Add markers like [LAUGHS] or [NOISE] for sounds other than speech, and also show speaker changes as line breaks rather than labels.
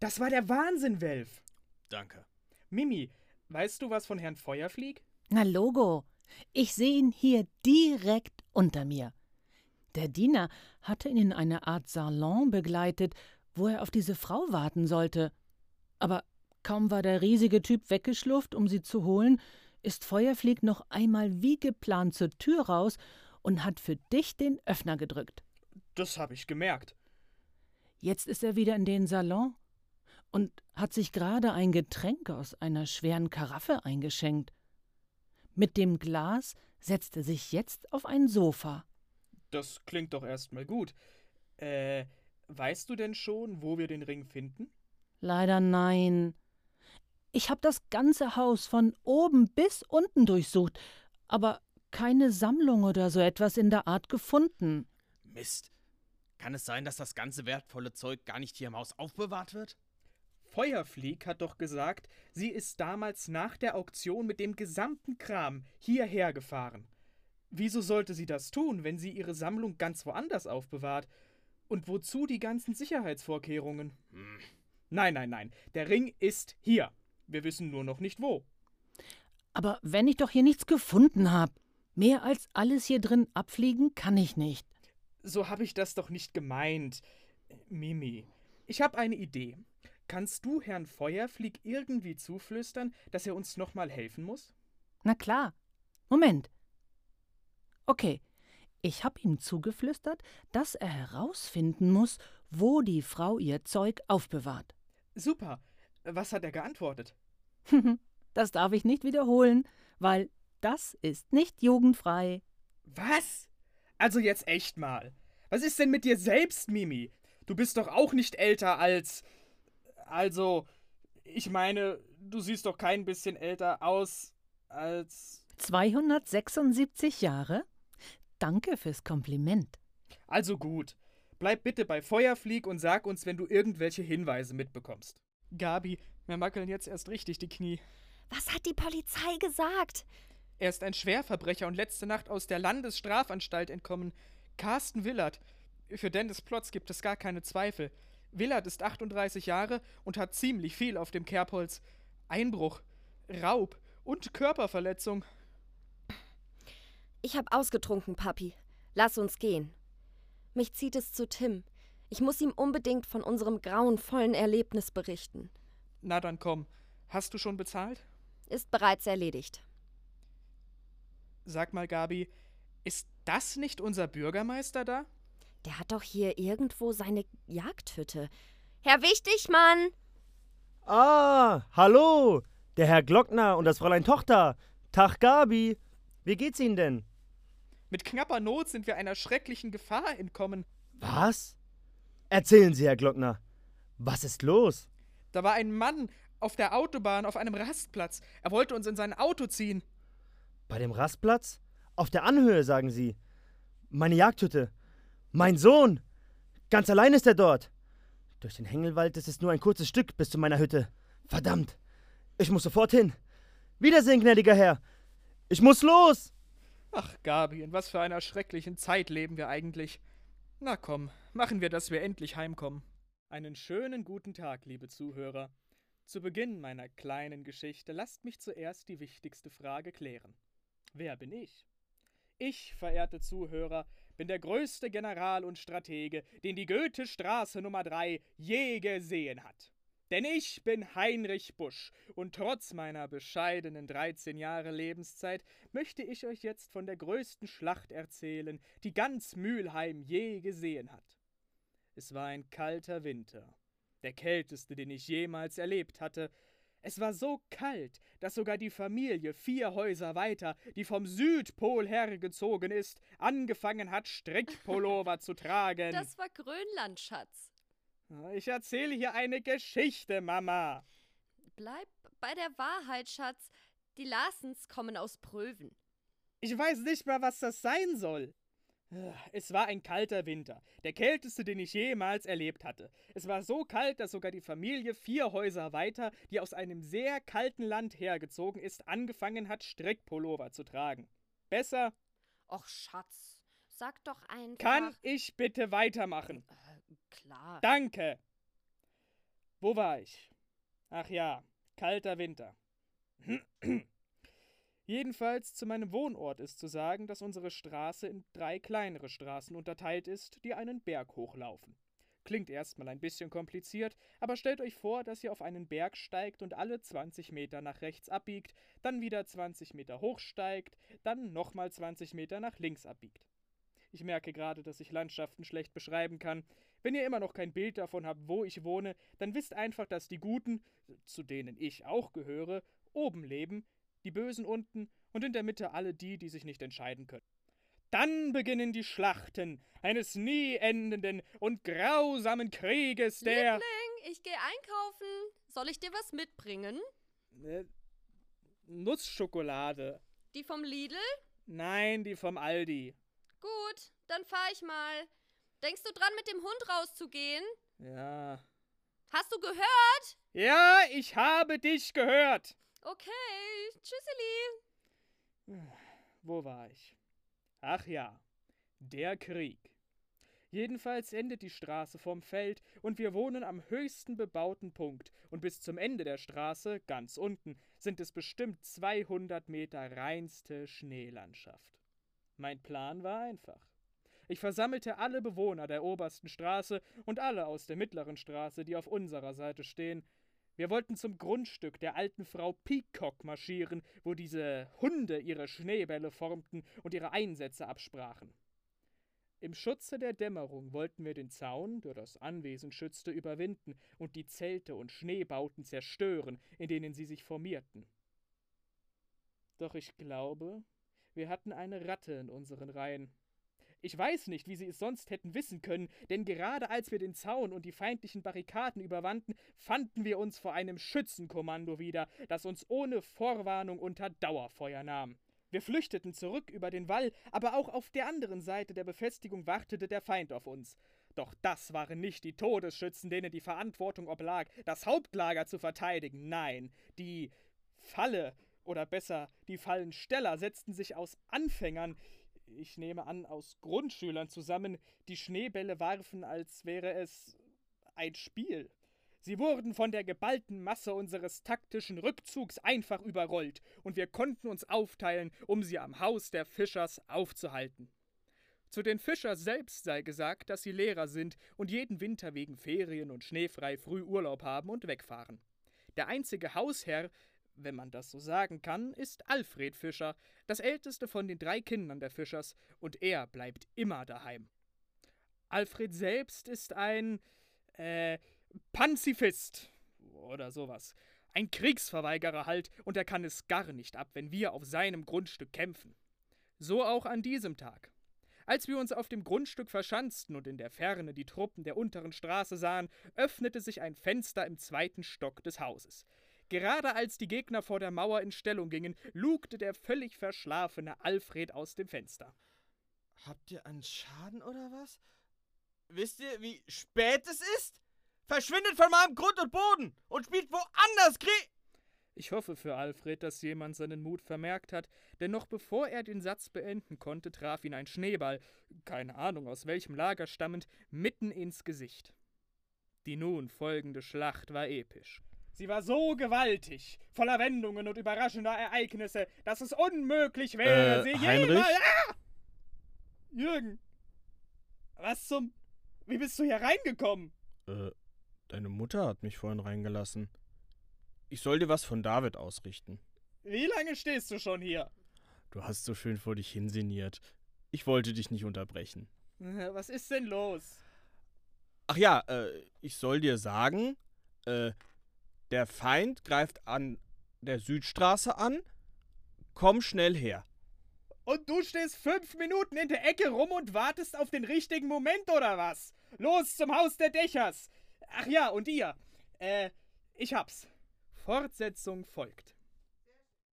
Das war der Wahnsinn, Welf.
Danke.
Mimi, weißt du was von Herrn Feuerflieg?
Na Logo, ich sehe ihn hier direkt unter mir. Der Diener hatte ihn in eine Art Salon begleitet, wo er auf diese Frau warten sollte. Aber kaum war der riesige Typ weggeschlurft, um sie zu holen, ist Feuerflieg noch einmal wie geplant zur Tür raus und hat für dich den Öffner gedrückt.
Das habe ich gemerkt.
Jetzt ist er wieder in den Salon und hat sich gerade ein Getränk aus einer schweren Karaffe eingeschenkt. Mit dem Glas setzt er sich jetzt auf ein Sofa.
Das klingt doch erstmal gut. Äh, weißt du denn schon, wo wir den Ring finden?
Leider nein. Ich habe das ganze Haus von oben bis unten durchsucht, aber keine Sammlung oder so etwas in der Art gefunden.
Mist. Kann es sein, dass das ganze wertvolle Zeug gar nicht hier im Haus aufbewahrt wird?
Feuerflieg hat doch gesagt, sie ist damals nach der Auktion mit dem gesamten Kram hierher gefahren. Wieso sollte sie das tun, wenn sie ihre Sammlung ganz woanders aufbewahrt? Und wozu die ganzen Sicherheitsvorkehrungen? Hm. Nein, nein, nein. Der Ring ist hier. Wir wissen nur noch nicht wo.
Aber wenn ich doch hier nichts gefunden habe, mehr als alles hier drin abfliegen kann ich nicht.
So habe ich das doch nicht gemeint. Mimi, ich habe eine Idee. Kannst du Herrn Feuerflieg irgendwie zuflüstern, dass er uns nochmal helfen muss?
Na klar. Moment. Okay, ich habe ihm zugeflüstert, dass er herausfinden muss, wo die Frau ihr Zeug aufbewahrt.
Super. Was hat er geantwortet? [LAUGHS]
das darf ich nicht wiederholen, weil das ist nicht jugendfrei.
Was? Also jetzt echt mal. Was ist denn mit dir selbst, Mimi? Du bist doch auch nicht älter als. Also, ich meine, du siehst doch kein bisschen älter aus als.
276 Jahre? Danke fürs Kompliment.
Also gut. Bleib bitte bei Feuerflieg und sag uns, wenn du irgendwelche Hinweise mitbekommst. Gabi, mir mackeln jetzt erst richtig die Knie.
Was hat die Polizei gesagt?
Er ist ein Schwerverbrecher und letzte Nacht aus der Landesstrafanstalt entkommen. Carsten Willert. Für Dennis Plotz gibt es gar keine Zweifel. Willert ist 38 Jahre und hat ziemlich viel auf dem Kerbholz. Einbruch, Raub und Körperverletzung.
Ich hab ausgetrunken, Papi. Lass uns gehen. Mich zieht es zu Tim. Ich muss ihm unbedingt von unserem grauenvollen Erlebnis berichten.
Na dann komm. Hast du schon bezahlt?
Ist bereits erledigt.
Sag mal, Gabi, ist das nicht unser Bürgermeister da?
Der hat doch hier irgendwo seine Jagdhütte. Herr Wichtigmann!
Ah, hallo! Der Herr Glockner und das Fräulein Tochter. Tag, Gabi. Wie geht's Ihnen denn?
Mit knapper Not sind wir einer schrecklichen Gefahr entkommen.
Was? Erzählen Sie, Herr Glockner. Was ist los?
Da war ein Mann auf der Autobahn auf einem Rastplatz. Er wollte uns in sein Auto ziehen.
Bei dem Rastplatz? Auf der Anhöhe, sagen Sie. Meine Jagdhütte. Mein Sohn. Ganz allein ist er dort. Durch den Hängelwald ist es nur ein kurzes Stück bis zu meiner Hütte. Verdammt. Ich muss sofort hin. Wiedersehen, gnädiger Herr. Ich muss los.
Ach, Gabi, in was für einer schrecklichen Zeit leben wir eigentlich. Na komm, machen wir, dass wir endlich heimkommen. Einen schönen guten Tag, liebe Zuhörer. Zu Beginn meiner kleinen Geschichte lasst mich zuerst die wichtigste Frage klären. Wer bin ich? Ich, verehrte Zuhörer, bin der größte General und Stratege, den die Goethestraße Nummer 3 je gesehen hat. Denn ich bin Heinrich Busch und trotz meiner bescheidenen 13 Jahre Lebenszeit möchte ich euch jetzt von der größten Schlacht erzählen, die ganz Mülheim je gesehen hat. Es war ein kalter Winter, der kälteste, den ich jemals erlebt hatte. Es war so kalt, dass sogar die Familie vier Häuser weiter, die vom Südpol hergezogen ist, angefangen hat, Strickpullover [LAUGHS] zu tragen.
Das war Grönland, Schatz.
Ich erzähle hier eine Geschichte, Mama.
Bleib bei der Wahrheit, Schatz. Die Larsens kommen aus Pröven.
Ich weiß nicht mal, was das sein soll. Es war ein kalter Winter, der kälteste, den ich jemals erlebt hatte. Es war so kalt, dass sogar die Familie vier Häuser weiter, die aus einem sehr kalten Land hergezogen ist, angefangen hat, Strickpullover zu tragen. Besser?
Och, Schatz, sag doch einfach.
Kann ich bitte weitermachen?
Äh, klar.
Danke. Wo war ich? Ach ja, kalter Winter. [CLEARS THROAT] Jedenfalls zu meinem Wohnort ist zu sagen, dass unsere Straße in drei kleinere Straßen unterteilt ist, die einen Berg hochlaufen. Klingt erstmal ein bisschen kompliziert, aber stellt euch vor, dass ihr auf einen Berg steigt und alle 20 Meter nach rechts abbiegt, dann wieder 20 Meter hochsteigt, dann nochmal 20 Meter nach links abbiegt. Ich merke gerade, dass ich Landschaften schlecht beschreiben kann. Wenn ihr immer noch kein Bild davon habt, wo ich wohne, dann wisst einfach, dass die Guten, zu denen ich auch gehöre, oben leben, die Bösen unten und in der Mitte alle die, die sich nicht entscheiden können. Dann beginnen die Schlachten eines nie endenden und grausamen Krieges, der.
Liebling, ich gehe einkaufen. Soll ich dir was mitbringen?
Äh, Nussschokolade.
Die vom Lidl?
Nein, die vom Aldi.
Gut, dann fahr ich mal. Denkst du dran, mit dem Hund rauszugehen?
Ja.
Hast du gehört?
Ja, ich habe dich gehört.
Okay, tschüsseli.
Wo war ich? Ach ja, der Krieg. Jedenfalls endet die Straße vorm Feld und wir wohnen am höchsten bebauten Punkt und bis zum Ende der Straße, ganz unten, sind es bestimmt 200 Meter reinste Schneelandschaft. Mein Plan war einfach. Ich versammelte alle Bewohner der obersten Straße und alle aus der mittleren Straße, die auf unserer Seite stehen. Wir wollten zum Grundstück der alten Frau Peacock marschieren, wo diese Hunde ihre Schneebälle formten und ihre Einsätze absprachen. Im Schutze der Dämmerung wollten wir den Zaun, der das Anwesen schützte, überwinden und die Zelte und Schneebauten zerstören, in denen sie sich formierten. Doch ich glaube, wir hatten eine Ratte in unseren Reihen. Ich weiß nicht, wie sie es sonst hätten wissen können, denn gerade als wir den Zaun und die feindlichen Barrikaden überwanden, fanden wir uns vor einem Schützenkommando wieder, das uns ohne Vorwarnung unter Dauerfeuer nahm. Wir flüchteten zurück über den Wall, aber auch auf der anderen Seite der Befestigung wartete der Feind auf uns. Doch das waren nicht die Todesschützen, denen die Verantwortung oblag, das Hauptlager zu verteidigen. Nein, die Falle, oder besser, die Fallensteller setzten sich aus Anfängern, ich nehme an, aus Grundschülern zusammen, die Schneebälle warfen, als wäre es ein Spiel. Sie wurden von der geballten Masse unseres taktischen Rückzugs einfach überrollt, und wir konnten uns aufteilen, um sie am Haus der Fischers aufzuhalten. Zu den Fischer selbst sei gesagt, dass sie Lehrer sind und jeden Winter wegen Ferien und schneefrei früh Urlaub haben und wegfahren. Der einzige Hausherr, wenn man das so sagen kann, ist Alfred Fischer, das älteste von den drei Kindern der Fischers, und er bleibt immer daheim. Alfred selbst ist ein, äh, Pazifist oder sowas. Ein Kriegsverweigerer halt, und er kann es gar nicht ab, wenn wir auf seinem Grundstück kämpfen. So auch an diesem Tag. Als wir uns auf dem Grundstück verschanzten und in der Ferne die Truppen der unteren Straße sahen, öffnete sich ein Fenster im zweiten Stock des Hauses. Gerade als die Gegner vor der Mauer in Stellung gingen, lugte der völlig verschlafene Alfred aus dem Fenster.
Habt ihr einen Schaden oder was? Wisst ihr, wie spät es ist? Verschwindet von meinem Grund und Boden und spielt woanders Krieg.
Ich hoffe für Alfred, dass jemand seinen Mut vermerkt hat, denn noch bevor er den Satz beenden konnte, traf ihn ein Schneeball, keine Ahnung aus welchem Lager stammend, mitten ins Gesicht. Die nun folgende Schlacht war episch. Sie war so gewaltig, voller Wendungen und überraschender Ereignisse, dass es unmöglich wäre,
Äh,
sie jemals. Ah! Jürgen! Was zum. Wie bist du hier reingekommen?
Äh, deine Mutter hat mich vorhin reingelassen. Ich soll dir was von David ausrichten.
Wie lange stehst du schon hier?
Du hast so schön vor dich hinsiniert. Ich wollte dich nicht unterbrechen.
Äh, Was ist denn los?
Ach ja, äh, ich soll dir sagen, äh, der Feind greift an der Südstraße an. Komm schnell her.
Und du stehst fünf Minuten in der Ecke rum und wartest auf den richtigen Moment, oder was? Los zum Haus der Dächers! Ach ja, und ihr? Äh, ich hab's. Fortsetzung folgt.